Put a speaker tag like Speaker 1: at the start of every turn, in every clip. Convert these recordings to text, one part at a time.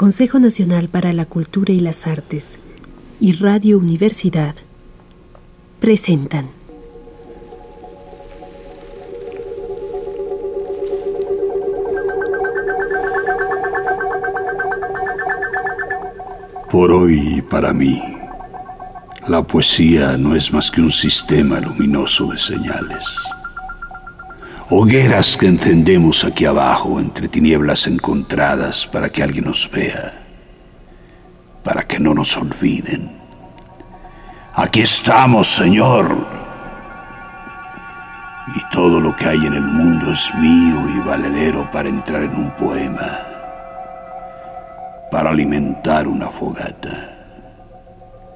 Speaker 1: Consejo Nacional para la Cultura y las Artes y Radio Universidad presentan.
Speaker 2: Por hoy para mí, la poesía no es más que un sistema luminoso de señales. Hogueras que encendemos aquí abajo entre tinieblas encontradas para que alguien nos vea, para que no nos olviden. Aquí estamos, Señor. Y todo lo que hay en el mundo es mío y valedero para entrar en un poema, para alimentar una fogata.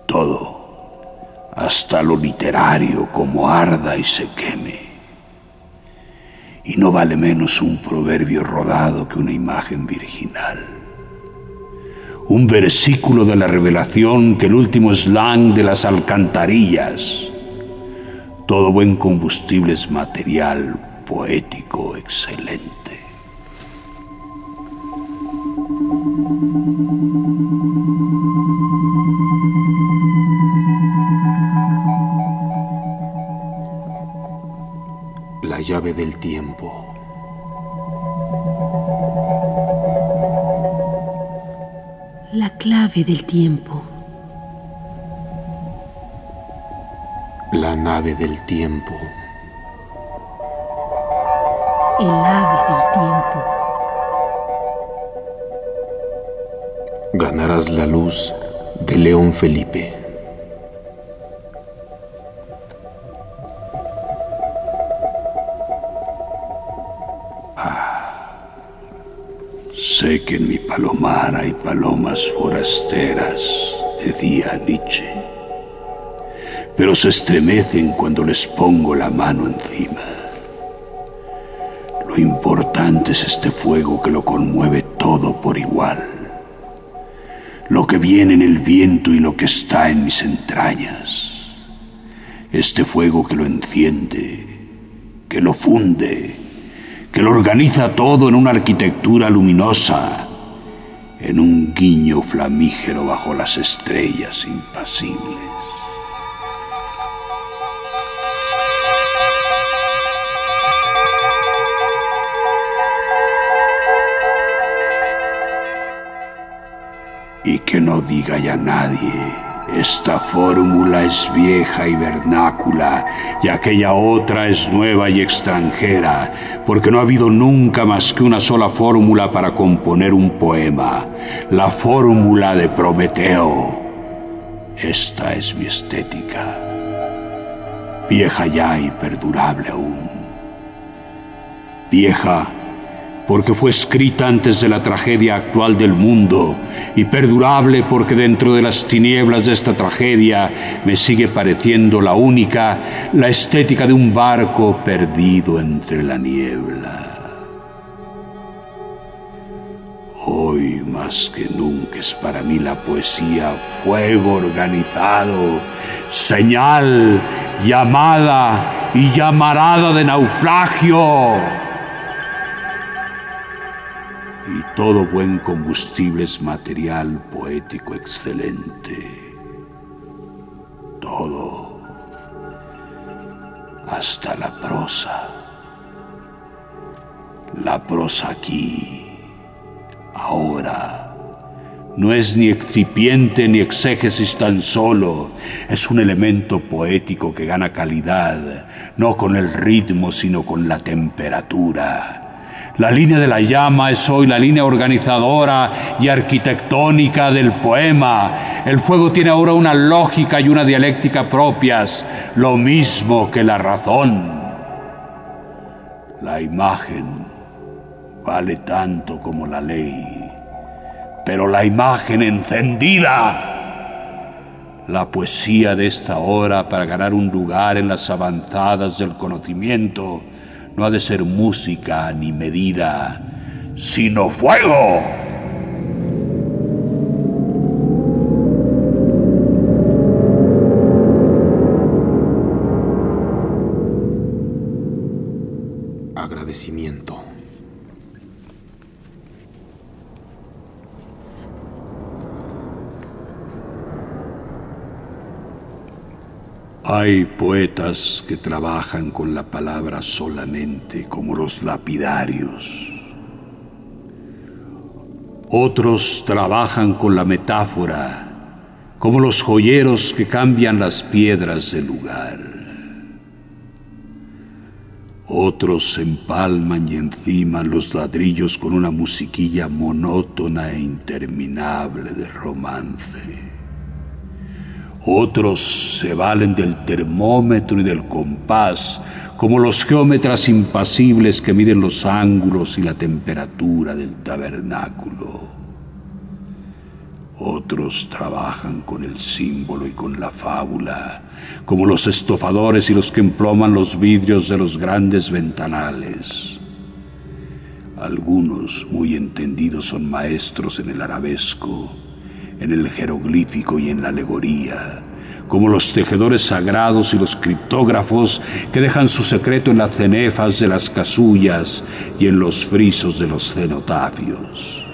Speaker 2: Todo, hasta lo literario, como arda y se queme y no vale menos un proverbio rodado que una imagen virginal. Un versículo de la revelación que el último slang de las alcantarillas. Todo buen combustible es material poético excelente.
Speaker 3: Llave del tiempo.
Speaker 1: La clave del tiempo.
Speaker 3: La nave del tiempo.
Speaker 1: El ave del tiempo.
Speaker 3: Ganarás la luz de León Felipe.
Speaker 2: Sé que en mi palomar hay palomas forasteras, decía Nietzsche, pero se estremecen cuando les pongo la mano encima. Lo importante es este fuego que lo conmueve todo por igual, lo que viene en el viento y lo que está en mis entrañas, este fuego que lo enciende, que lo funde, que lo organiza todo en una arquitectura luminosa, en un guiño flamígero bajo las estrellas impasibles. Y que no diga ya nadie esta fórmula es vieja y vernácula, y aquella otra es nueva y extranjera, porque no ha habido nunca más que una sola fórmula para componer un poema, la fórmula de Prometeo. Esta es mi estética, vieja ya y perdurable aún. Vieja porque fue escrita antes de la tragedia actual del mundo y perdurable porque dentro de las tinieblas de esta tragedia me sigue pareciendo la única, la estética de un barco perdido entre la niebla. Hoy más que nunca es para mí la poesía fuego organizado, señal, llamada y llamarada de naufragio todo buen combustible es material poético excelente. Todo, hasta la prosa. La prosa aquí, ahora, no es ni excipiente ni exégesis tan solo, es un elemento poético que gana calidad, no con el ritmo, sino con la temperatura la línea de la llama es hoy la línea organizadora y arquitectónica del poema. El fuego tiene ahora una lógica y una dialéctica propias, lo mismo que la razón. La imagen vale tanto como la ley, pero la imagen encendida la poesía de esta hora para ganar un lugar en las avanzadas del conocimiento no ha de ser música ni medida, sino fuego.
Speaker 3: Agradecimiento.
Speaker 2: Hay poetas que trabajan con la palabra solamente, como los lapidarios. Otros trabajan con la metáfora, como los joyeros que cambian las piedras del lugar. Otros empalman y enciman los ladrillos con una musiquilla monótona e interminable de romance. Otros se valen del termómetro y del compás, como los geómetras impasibles que miden los ángulos y la temperatura del tabernáculo. Otros trabajan con el símbolo y con la fábula, como los estofadores y los que emploman los vidrios de los grandes ventanales. Algunos, muy entendidos, son maestros en el arabesco, en el jeroglífico y en la alegoría, como los tejedores sagrados y los criptógrafos que dejan su secreto en las cenefas de las casullas y en los frisos de los cenotafios.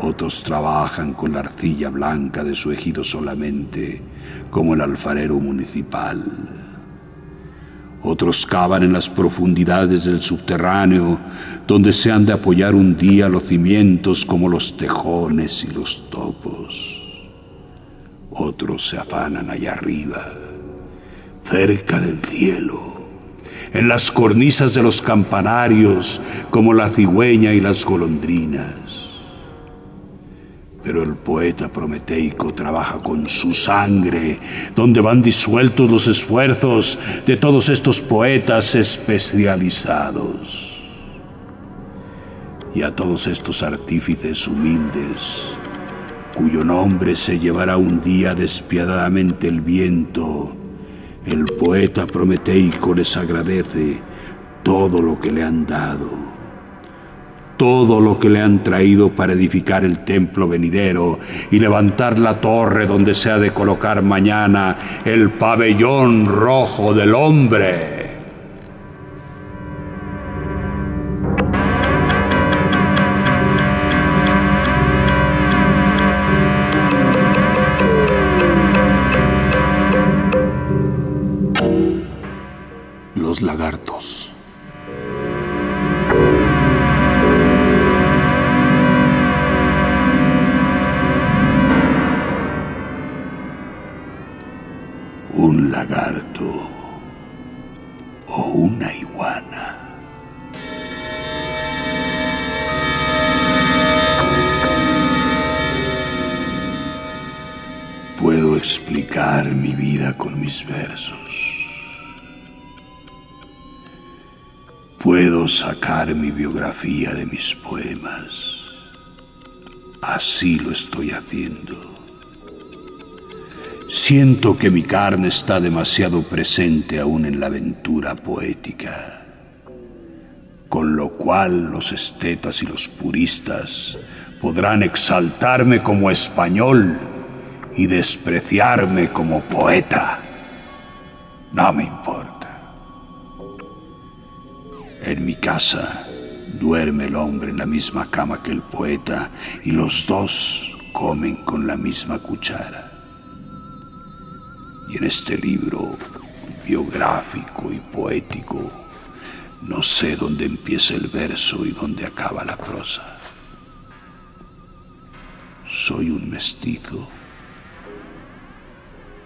Speaker 2: Otros trabajan con la arcilla blanca de su ejido solamente, como el alfarero municipal. Otros cavan en las profundidades del subterráneo, donde se han de apoyar un día los cimientos como los tejones y los topos. Otros se afanan allá arriba, cerca del cielo, en las cornisas de los campanarios como la cigüeña y las golondrinas. Pero el poeta prometeico trabaja con su sangre, donde van disueltos los esfuerzos de todos estos poetas especializados. Y a todos estos artífices humildes, cuyo nombre se llevará un día despiadadamente el viento, el poeta prometeico les agradece todo lo que le han dado todo lo que le han traído para edificar el templo venidero y levantar la torre donde se ha de colocar mañana el pabellón rojo del hombre. Sacar mi biografía de mis poemas. Así lo estoy haciendo. Siento que mi carne está demasiado presente aún en la aventura poética, con lo cual los estetas y los puristas podrán exaltarme como español y despreciarme como poeta. No me importa. En mi casa duerme el hombre en la misma cama que el poeta y los dos comen con la misma cuchara. Y en este libro biográfico y poético, no sé dónde empieza el verso y dónde acaba la prosa. Soy un mestizo.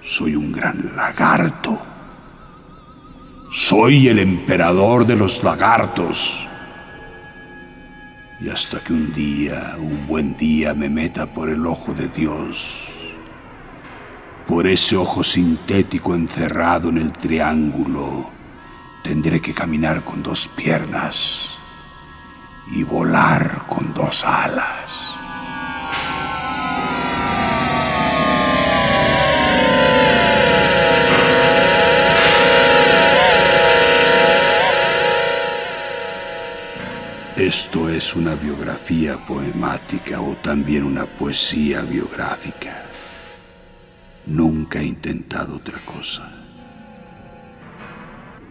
Speaker 2: Soy un gran lagarto. Soy el emperador de los lagartos. Y hasta que un día, un buen día, me meta por el ojo de Dios por ese ojo sintético encerrado en el triángulo, tendré que caminar con dos piernas y volar con dos alas. Esto es una biografía poemática o también una poesía biográfica. Nunca he intentado otra cosa.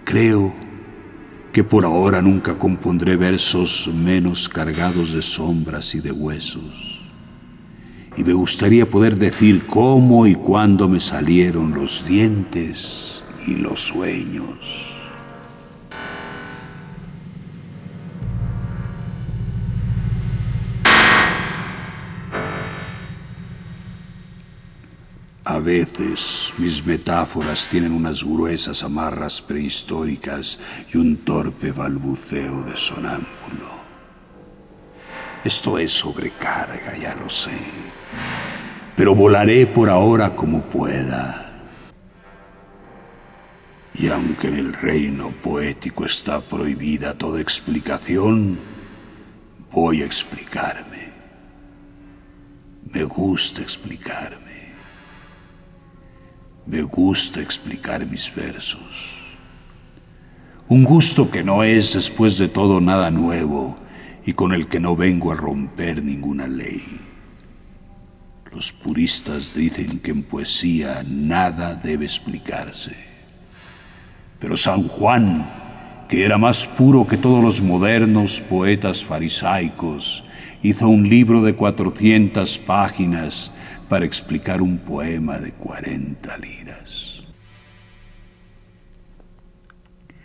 Speaker 2: Creo que por ahora nunca compondré versos menos cargados de sombras y de huesos. y me gustaría poder decir cómo y cuándo me salieron los dientes y los sueños. Veces mis metáforas tienen unas gruesas amarras prehistóricas y un torpe balbuceo de sonámbulo. Esto es sobrecarga, ya lo sé. Pero volaré por ahora como pueda. Y aunque en el reino poético está prohibida toda explicación, voy a explicarme. Me gusta explicarme. Me gusta explicar mis versos. Un gusto que no es, después de todo, nada nuevo y con el que no vengo a romper ninguna ley. Los puristas dicen que en poesía nada debe explicarse. Pero San Juan, que era más puro que todos los modernos poetas farisaicos, hizo un libro de 400 páginas para explicar un poema de 40 liras.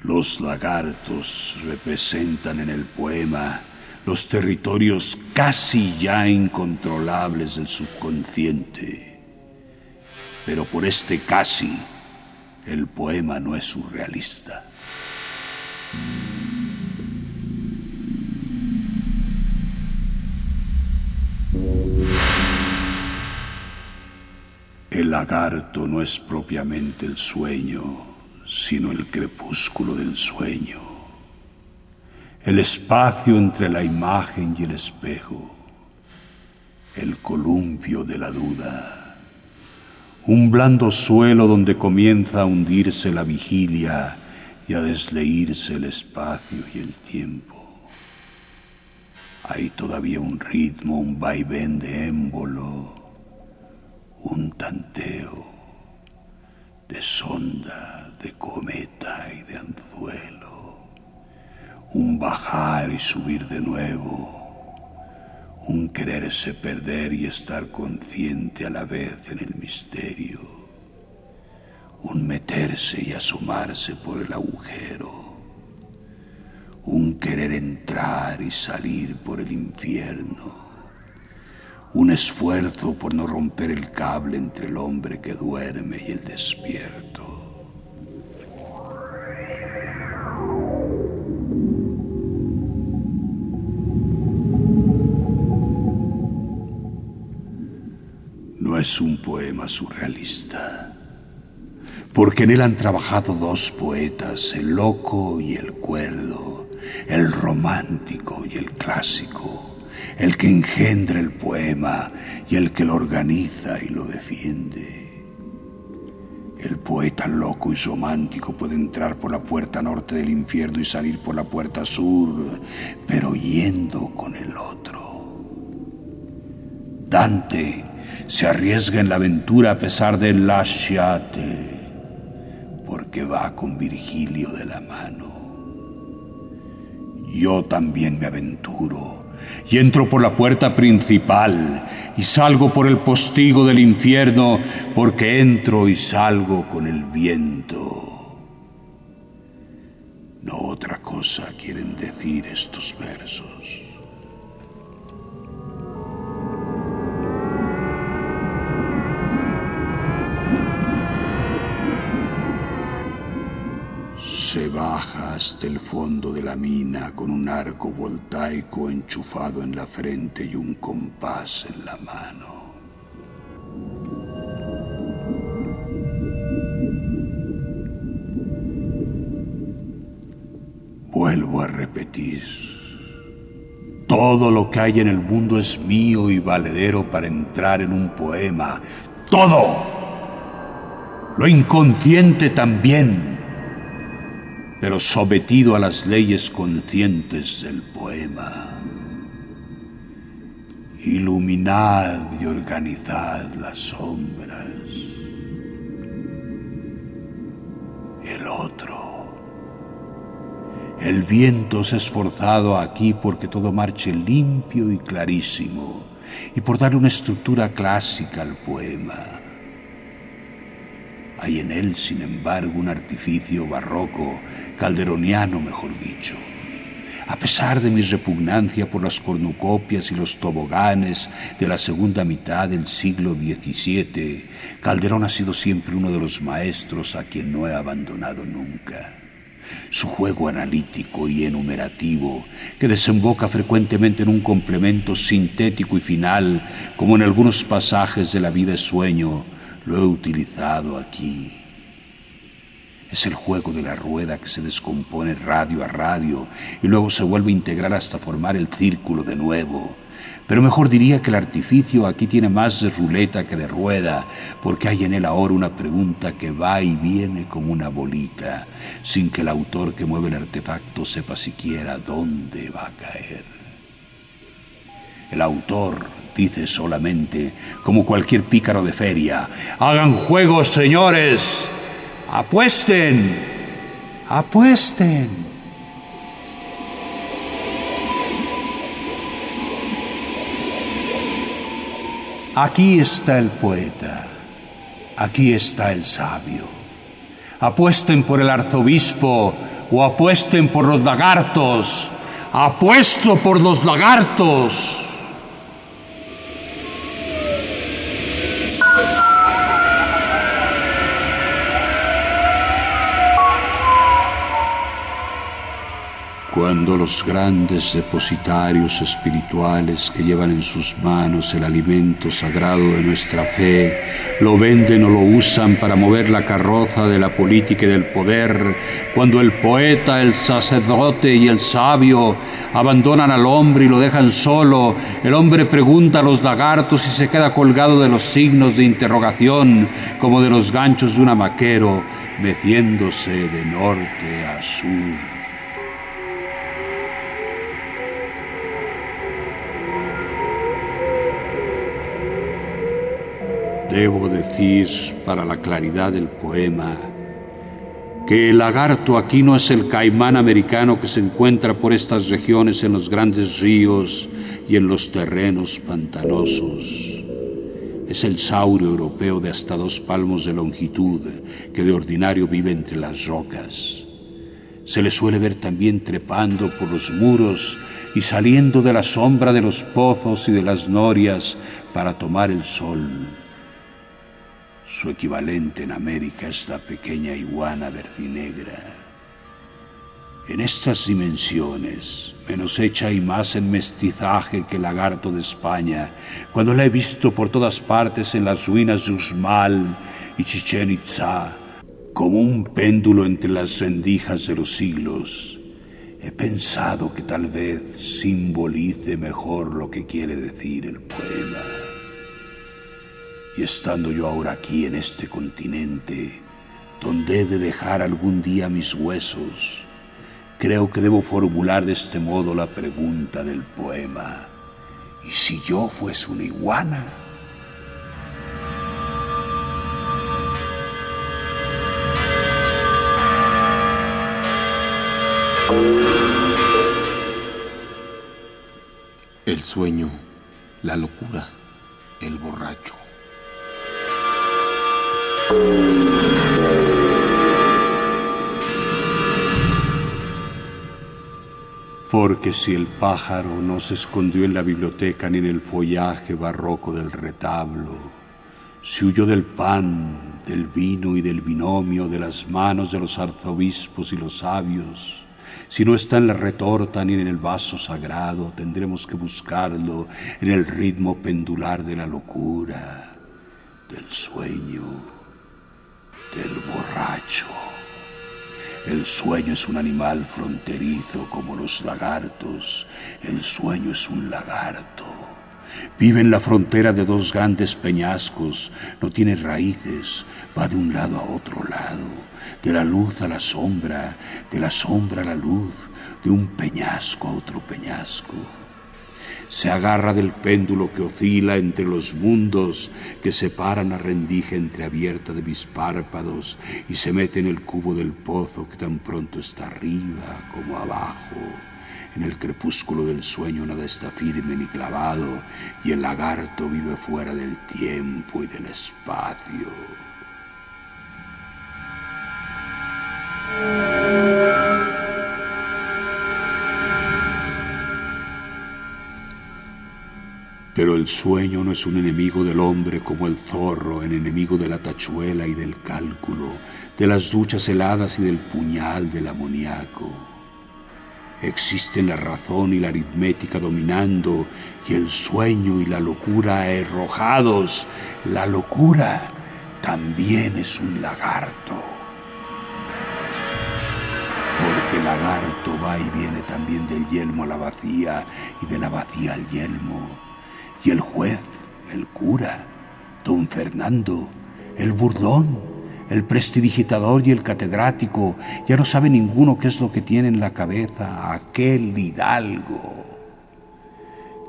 Speaker 2: Los lagartos representan en el poema los territorios casi ya incontrolables del subconsciente. Pero por este casi, el poema no es surrealista. El lagarto no es propiamente el sueño, sino el crepúsculo del sueño. El espacio entre la imagen y el espejo, el columpio de la duda, un blando suelo donde comienza a hundirse la vigilia y a desleírse el espacio y el tiempo. Hay todavía un ritmo, un vaivén de émbolo, un tanteo de sonda, de cometa y de anzuelo un bajar y subir de nuevo, un quererse perder y estar consciente a la vez en el misterio, un meterse y asomarse por el agujero, un querer entrar y salir por el infierno, un esfuerzo por no romper el cable entre el hombre que duerme y el despierto. Es un poema surrealista, porque en él han trabajado dos poetas, el loco y el cuerdo, el romántico y el clásico, el que engendra el poema y el que lo organiza y lo defiende. El poeta loco y romántico puede entrar por la puerta norte del infierno y salir por la puerta sur, pero yendo con el otro. Dante se arriesga en la aventura a pesar del lasciate, porque va con Virgilio de la mano. Yo también me aventuro y entro por la puerta principal y salgo por el postigo del infierno, porque entro y salgo con el viento. No otra cosa quieren decir estos versos. Se baja hasta el fondo de la mina con un arco voltaico enchufado en la frente y un compás en la mano. Vuelvo a repetir. Todo lo que hay en el mundo es mío y valedero para entrar en un poema. Todo. Lo inconsciente también pero sometido a las leyes conscientes del poema. Iluminad y organizad las sombras. El otro, El viento se ha esforzado aquí porque todo marche limpio y clarísimo, y por darle una estructura clásica al poema. Hay en él, sin embargo, un artificio barroco, calderoniano mejor dicho. A pesar de mi repugnancia por las cornucopias y los toboganes de la segunda mitad del siglo XVII, Calderón ha sido siempre uno de los maestros a quien no he abandonado nunca. Su juego analítico y enumerativo, que desemboca frecuentemente en un complemento sintético y final, como en algunos pasajes de La vida es sueño, lo he utilizado aquí. Es el juego de la rueda que se descompone radio a radio y luego se vuelve a integrar hasta formar el círculo de nuevo. Pero mejor diría que el artificio aquí tiene más de ruleta que de rueda, porque hay en él ahora una pregunta que va y viene como una bolita, sin que el autor que mueve el artefacto sepa siquiera dónde va a caer. El autor dice solamente, como cualquier pícaro de feria, hagan juegos, señores, apuesten, apuesten. Aquí está el poeta, aquí está el sabio. Apuesten por el arzobispo o apuesten por los lagartos. Apuesto por los lagartos. Cuando los grandes depositarios espirituales que llevan en sus manos el alimento sagrado de nuestra fe lo venden o lo usan para mover la carroza de la política y del poder, cuando el poeta, el sacerdote y el sabio abandonan al hombre y lo dejan solo, el hombre pregunta a los lagartos y se queda colgado de los signos de interrogación como de los ganchos de un amaquero, meciéndose de norte a sur. Debo decir, para la claridad del poema, que el lagarto aquí no es el caimán americano que se encuentra por estas regiones en los grandes ríos y en los terrenos pantanosos. Es el saurio europeo de hasta dos palmos de longitud que de ordinario vive entre las rocas. Se le suele ver también trepando por los muros y saliendo de la sombra de los pozos y de las norias para tomar el sol. Su equivalente en América es la pequeña iguana verdinegra. En estas dimensiones, menos hecha y más en mestizaje que el lagarto de España, cuando la he visto por todas partes en las ruinas de Usmal y Chichen Itza, como un péndulo entre las rendijas de los siglos, he pensado que tal vez simbolice mejor lo que quiere decir el poema. Y estando yo ahora aquí en este continente, donde he de dejar algún día mis huesos, creo que debo formular de este modo la pregunta del poema. ¿Y si yo fuese una iguana?
Speaker 3: El sueño, la locura, el borracho.
Speaker 2: Porque si el pájaro no se escondió en la biblioteca ni en el follaje barroco del retablo, si huyó del pan, del vino y del binomio de las manos de los arzobispos y los sabios, si no está en la retorta ni en el vaso sagrado, tendremos que buscarlo en el ritmo pendular de la locura, del sueño del borracho. El sueño es un animal fronterizo como los lagartos. El sueño es un lagarto. Vive en la frontera de dos grandes peñascos, no tiene raíces, va de un lado a otro lado, de la luz a la sombra, de la sombra a la luz, de un peñasco a otro peñasco. Se agarra del péndulo que oscila entre los mundos que separan la rendija entreabierta de mis párpados y se mete en el cubo del pozo que tan pronto está arriba como abajo. En el crepúsculo del sueño nada está firme ni clavado y el lagarto vive fuera del tiempo y del espacio. Pero el sueño no es un enemigo del hombre como el zorro, el enemigo de la tachuela y del cálculo, de las duchas heladas y del puñal del amoníaco. Existen la razón y la aritmética dominando y el sueño y la locura arrojados. La locura también es un lagarto. Porque el lagarto va y viene también del yelmo a la vacía y de la vacía al yelmo y el juez, el cura, don Fernando, el burdón, el prestidigitador y el catedrático, ya no sabe ninguno qué es lo que tiene en la cabeza aquel hidalgo.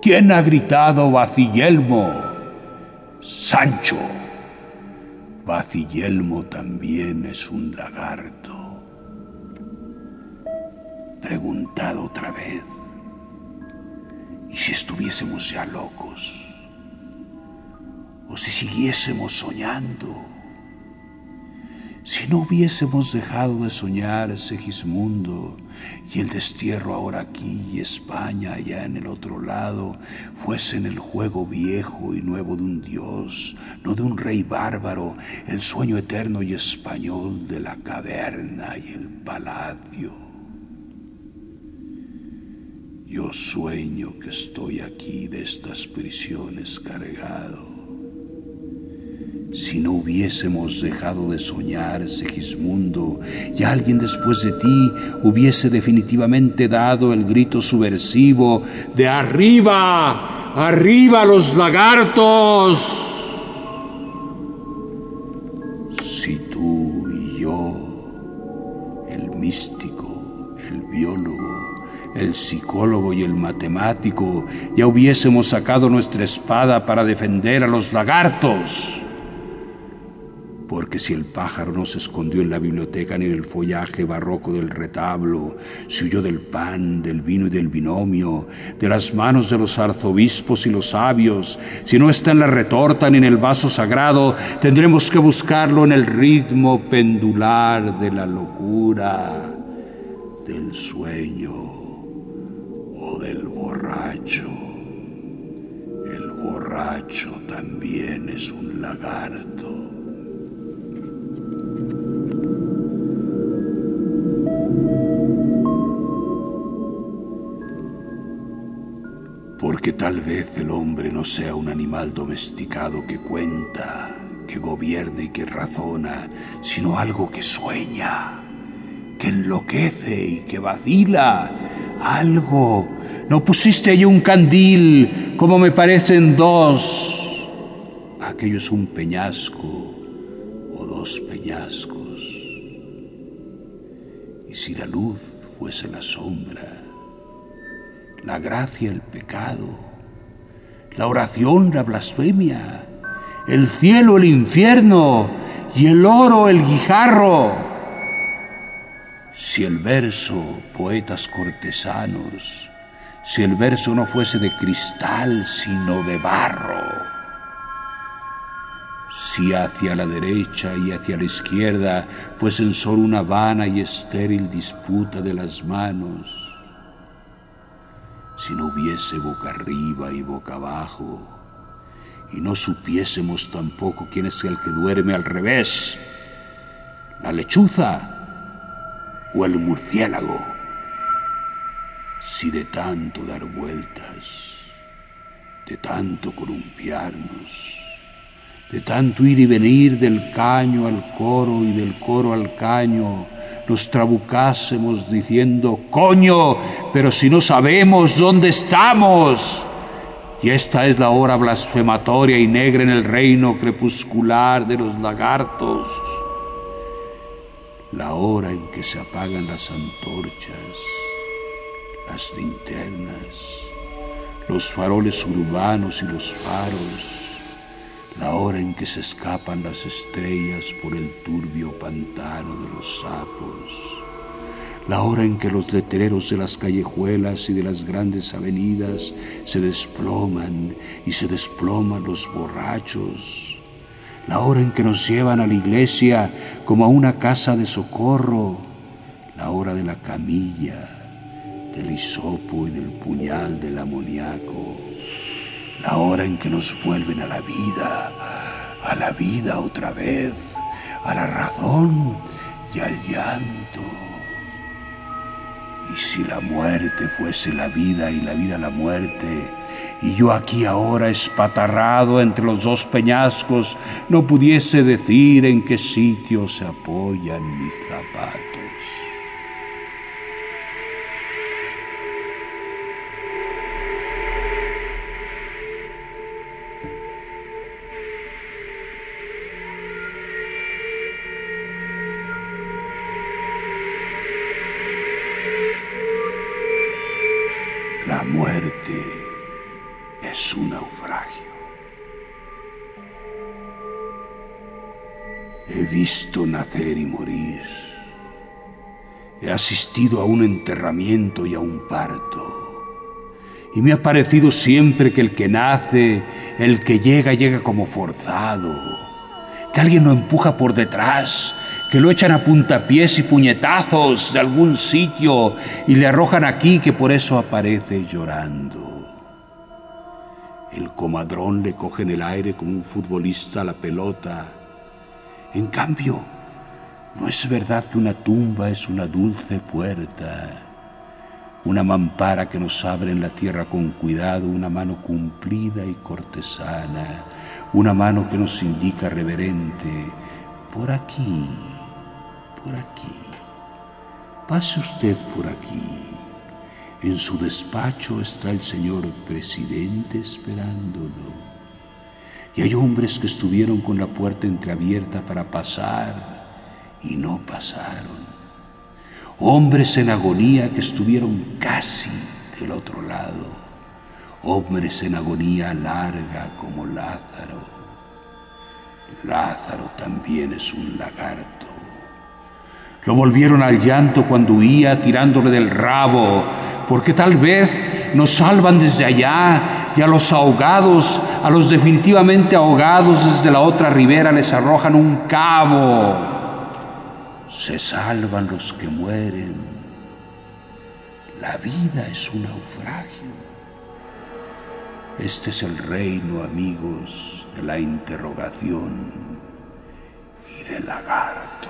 Speaker 2: ¿Quién ha gritado Vacillelmo? Sancho. Vacillelmo también es un lagarto. Preguntado otra vez. ¿Y si estuviésemos ya locos? ¿O si siguiésemos soñando? Si no hubiésemos dejado de soñar Segismundo y el destierro ahora aquí y España allá en el otro lado fuesen el juego viejo y nuevo de un dios, no de un rey bárbaro, el sueño eterno y español de la caverna y el palacio. Yo sueño que estoy aquí de estas prisiones cargado. Si no hubiésemos dejado de soñar, Segismundo, y alguien después de ti hubiese definitivamente dado el grito subversivo de arriba, arriba los lagartos. Psicólogo y el matemático, ya hubiésemos sacado nuestra espada para defender a los lagartos. Porque si el pájaro no se escondió en la biblioteca ni en el follaje barroco del retablo, se huyó del pan, del vino y del binomio, de las manos de los arzobispos y los sabios, si no está en la retorta ni en el vaso sagrado, tendremos que buscarlo en el ritmo pendular de la locura, del sueño del borracho. El borracho también es un lagarto. Porque tal vez el hombre no sea un animal domesticado que cuenta, que gobierna y que razona, sino algo que sueña, que enloquece y que vacila, algo no pusiste allí un candil, como me parecen dos. Aquello es un peñasco o dos peñascos. Y si la luz fuese la sombra, la gracia el pecado, la oración la blasfemia, el cielo el infierno y el oro el guijarro, si el verso poetas cortesanos, si el verso no fuese de cristal, sino de barro. Si hacia la derecha y hacia la izquierda fuesen solo una vana y estéril disputa de las manos, si no hubiese boca arriba y boca abajo, y no supiésemos tampoco quién es el que duerme al revés, la lechuza o el murciélago si de tanto dar vueltas, de tanto columpiarnos, de tanto ir y venir del caño al coro y del coro al caño, nos trabucásemos diciendo, coño, pero si no sabemos dónde estamos. Y esta es la hora blasfematoria y negra en el reino crepuscular de los lagartos, la hora en que se apagan las antorchas las linternas, los faroles urbanos y los faros, la hora en que se escapan las estrellas por el turbio pantano de los sapos, la hora en que los letreros de las callejuelas y de las grandes avenidas se desploman y se desploman los borrachos, la hora en que nos llevan a la iglesia como a una casa de socorro, la hora de la camilla, del hisopo y del puñal del amoníaco, la hora en que nos vuelven a la vida, a la vida otra vez, a la razón y al llanto. Y si la muerte fuese la vida y la vida la muerte, y yo aquí ahora espatarrado entre los dos peñascos, no pudiese decir en qué sitio se apoyan mis zapatos. Y morir. He asistido a un enterramiento y a un parto. Y me ha parecido siempre que el que nace, el que llega, llega como forzado. Que alguien lo empuja por detrás, que lo echan a puntapiés y puñetazos de algún sitio y le arrojan aquí que por eso aparece llorando. El comadrón le coge en el aire como un futbolista la pelota. En cambio, no es verdad que una tumba es una dulce puerta, una mampara que nos abre en la tierra con cuidado, una mano cumplida y cortesana, una mano que nos indica reverente, por aquí por aquí. Pase usted por aquí. En su despacho está el señor presidente esperándolo. Y hay hombres que estuvieron con la puerta entreabierta para pasar y no pasaron. Hombres en agonía que estuvieron casi del otro lado. Hombres en agonía larga como Lázaro. Lázaro también es un lagarto. Lo volvieron al llanto cuando huía tirándole del rabo, porque tal vez nos salvan desde allá y a los ahogados, a los definitivamente ahogados desde la otra ribera les arrojan un cabo. Se salvan los que mueren. La vida es un naufragio. Este es el reino, amigos, de la interrogación y del lagarto.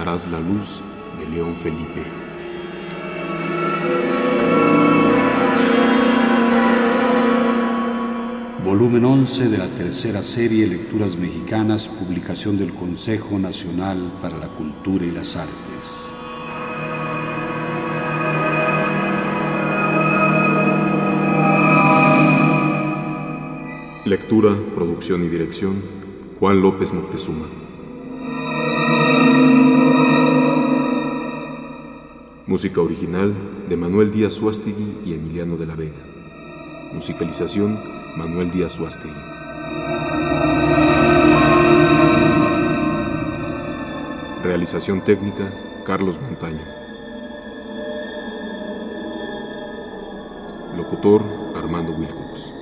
Speaker 4: Ganarás la luz de León Felipe.
Speaker 2: Volumen 11 de la tercera serie Lecturas Mexicanas, publicación del Consejo Nacional para la Cultura y las Artes.
Speaker 4: Lectura, producción y dirección, Juan López Moctezuma. Música original de Manuel Díaz Suástegui y Emiliano de la Vega. Musicalización Manuel Díaz Suástegui. Realización técnica Carlos Montaño. Locutor Armando Wilcox.